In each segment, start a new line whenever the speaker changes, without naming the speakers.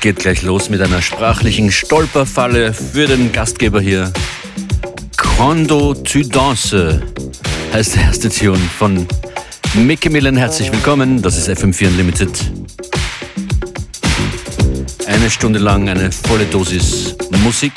Es geht gleich los mit einer sprachlichen Stolperfalle für den Gastgeber hier. Quando tu danses heißt der erste Tune von Mickey Millen. Herzlich willkommen, das ist FM4 Unlimited. Eine Stunde lang eine volle Dosis Musik.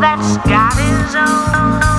That's got his own.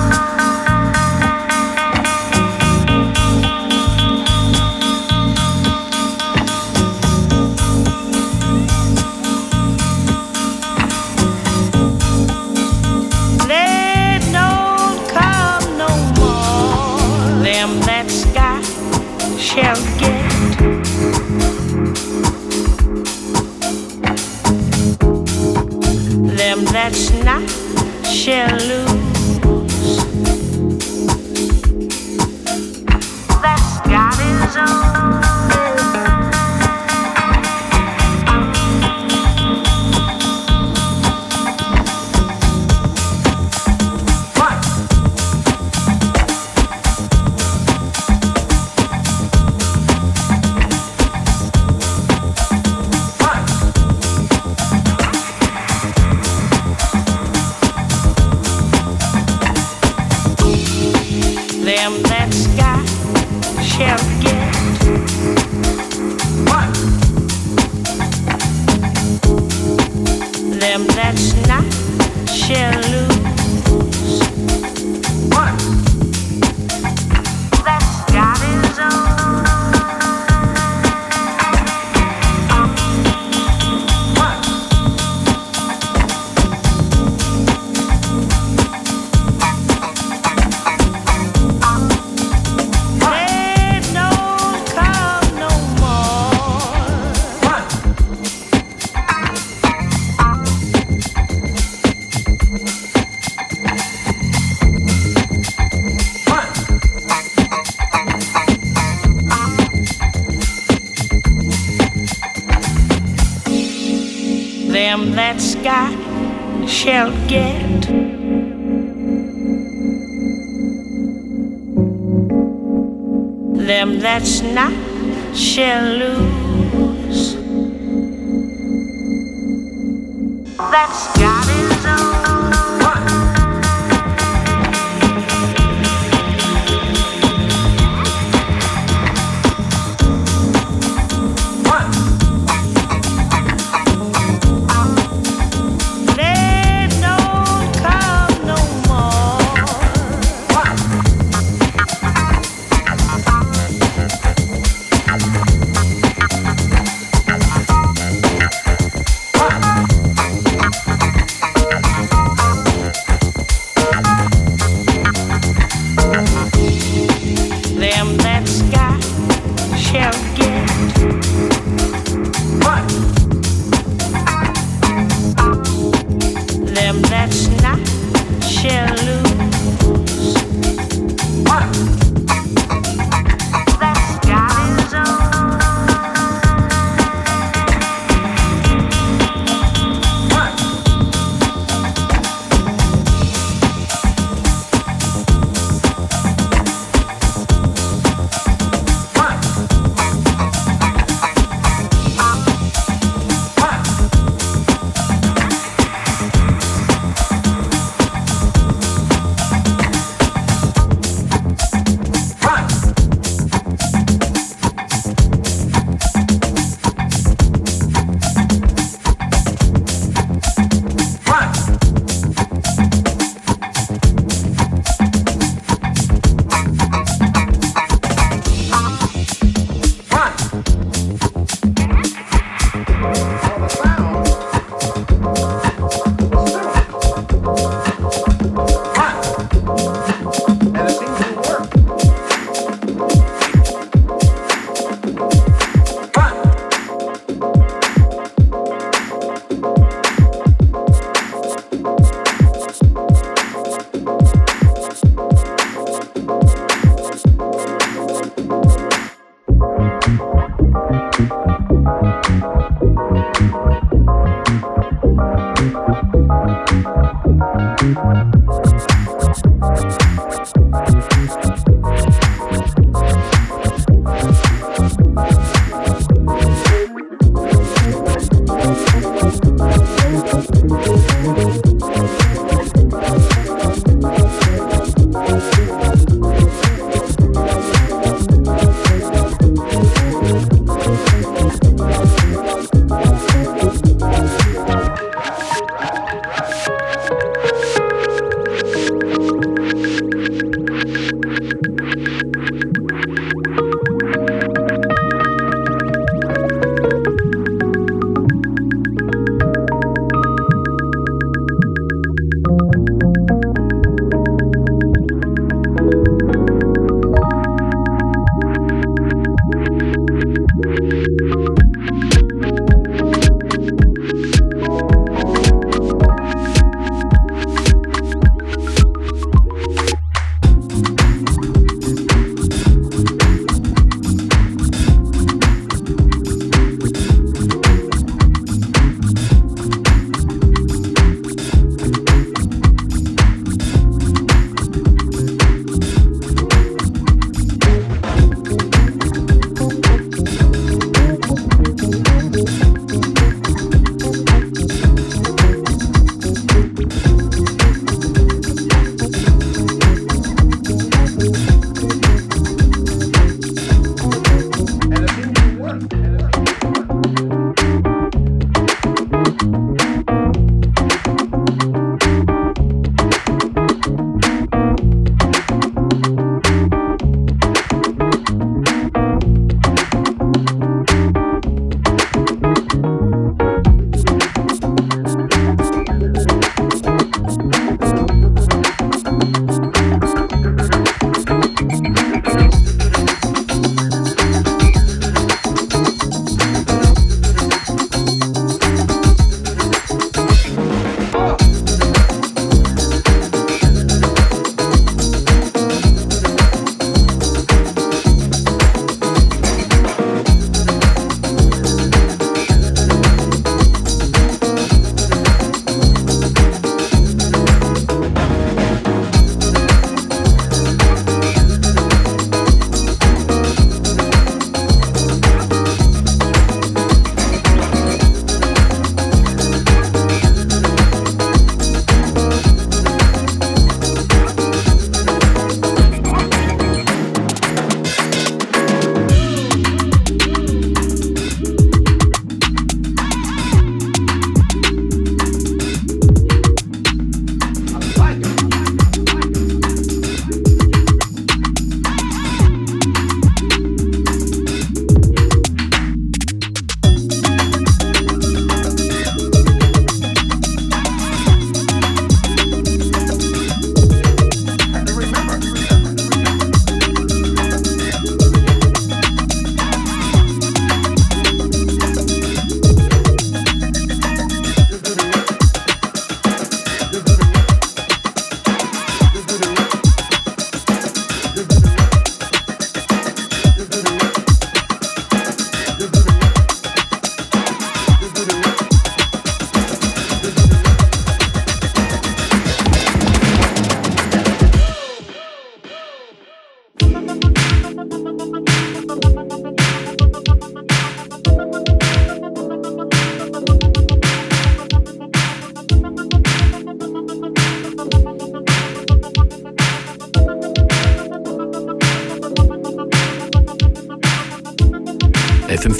Shall get. Them that's not shall lose. That's got his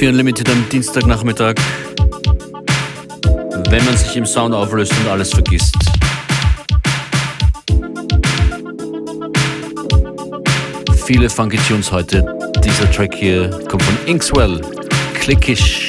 FM4 Unlimited am Dienstagnachmittag, wenn man sich im Sound auflöst und alles vergisst. Viele Funky Tunes heute. Dieser Track hier kommt von Inkswell, Clickish.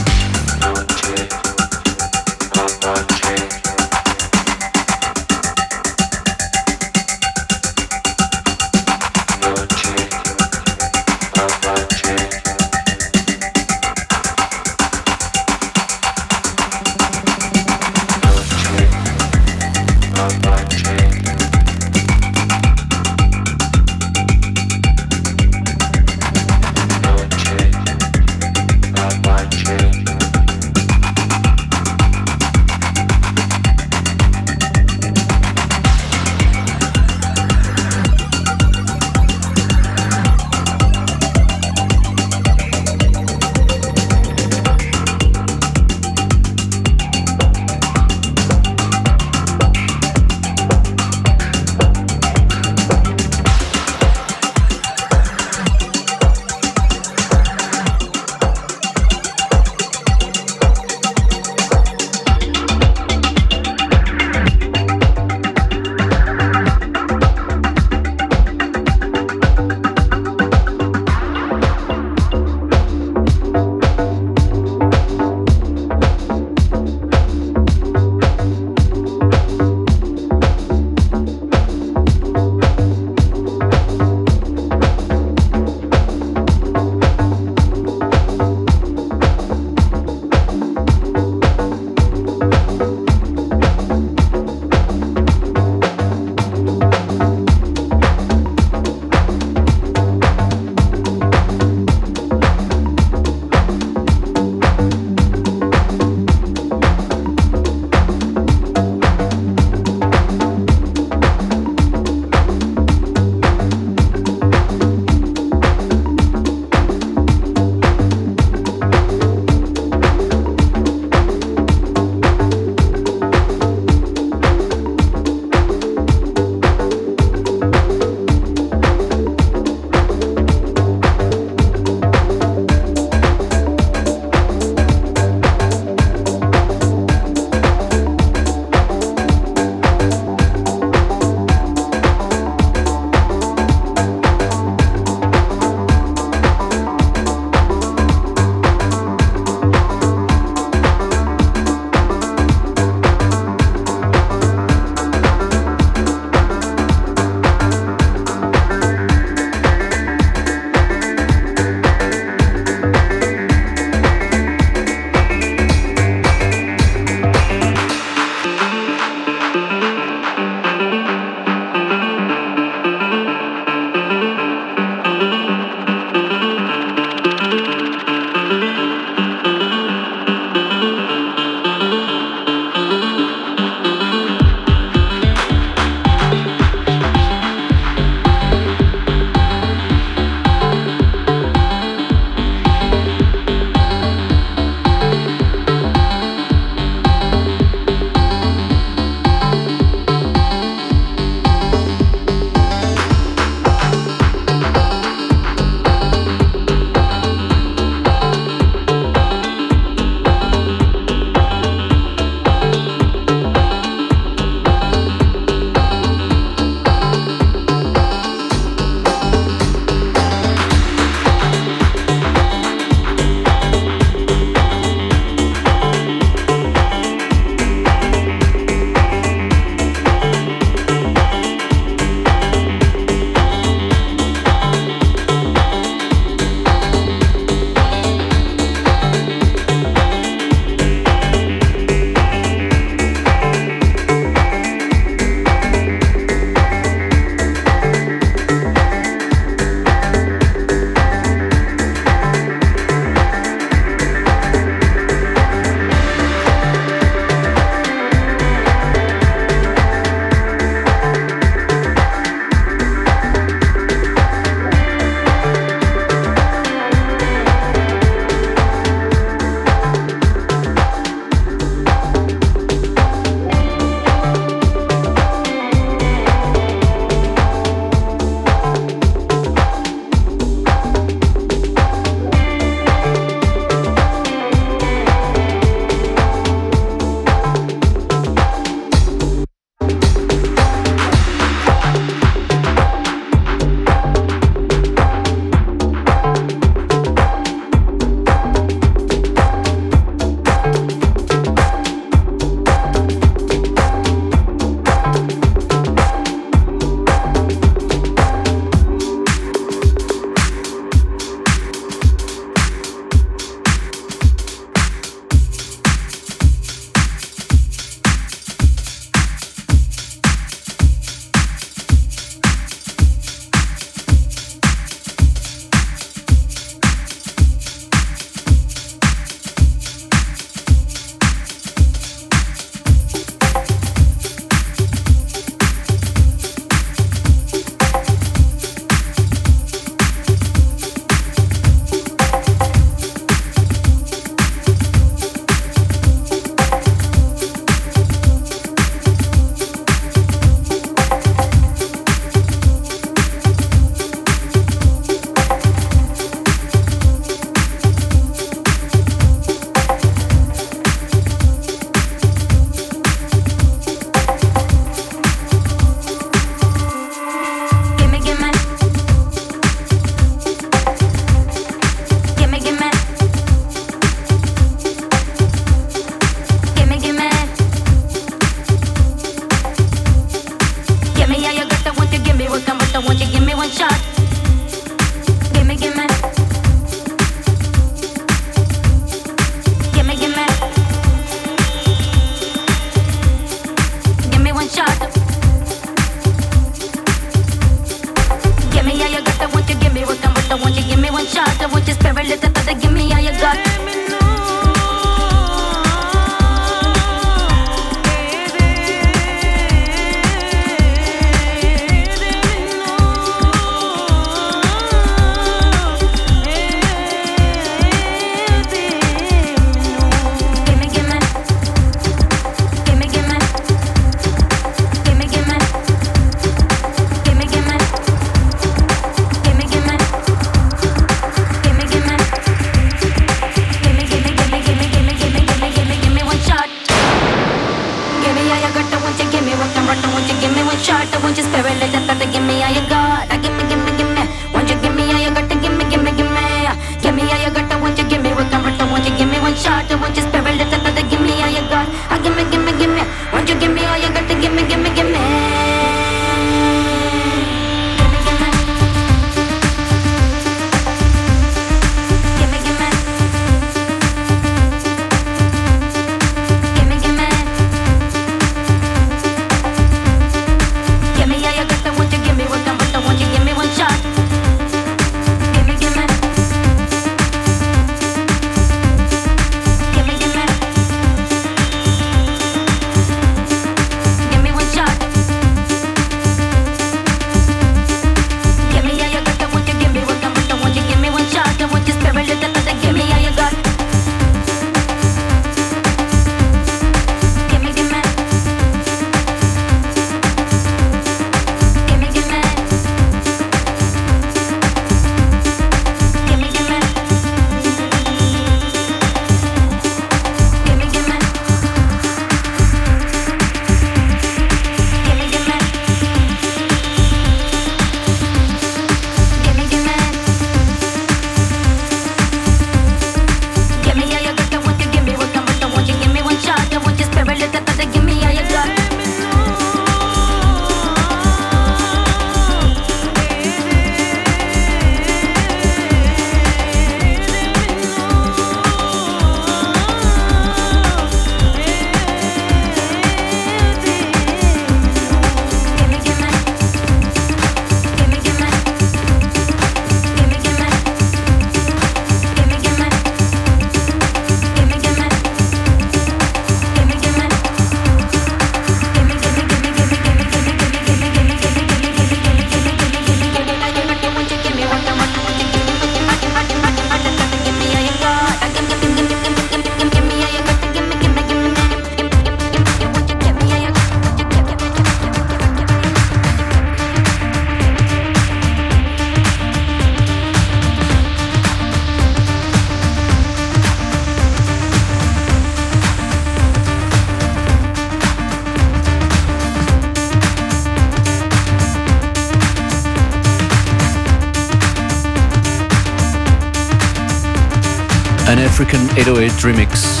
Unlimited Remix.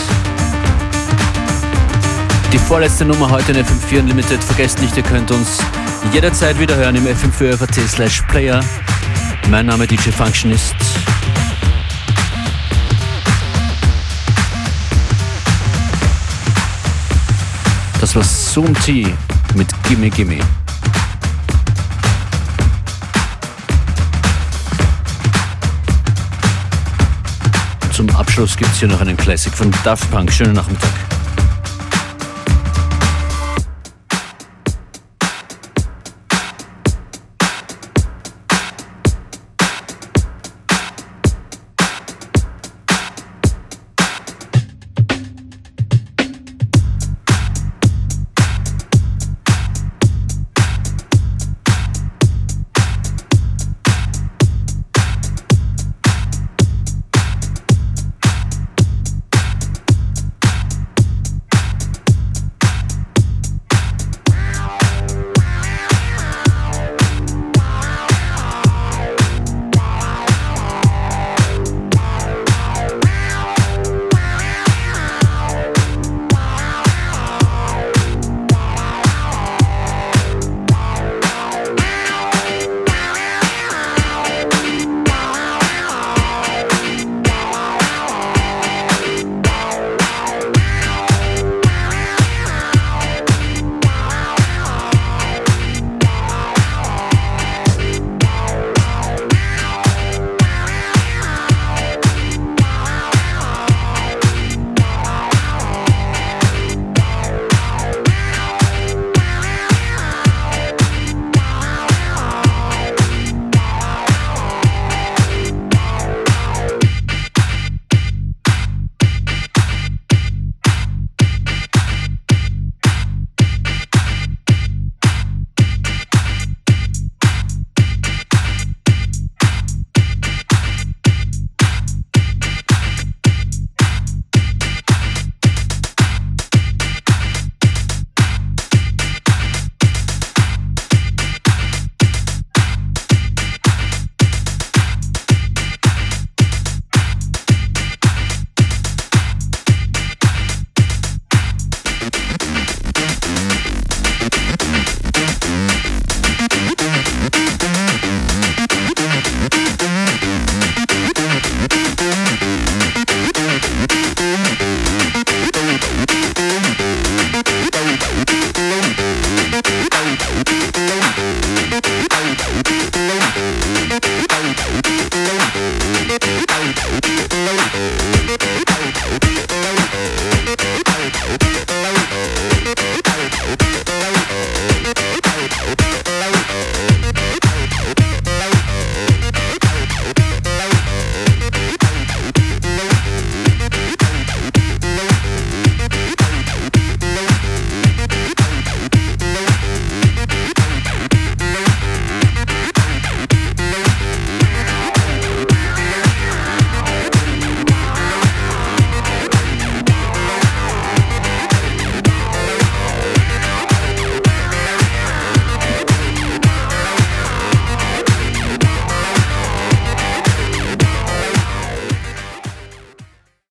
Die vorletzte Nummer heute in FM4 Unlimited. Vergesst nicht, ihr könnt uns jederzeit wieder hören im FM4 FAT slash Player. Mein Name DJ Functionist. Das war Zoom T mit Gimme Gimme. Abschluss gibt es hier noch einen Classic von Daft Punk. Schönen Nachmittag.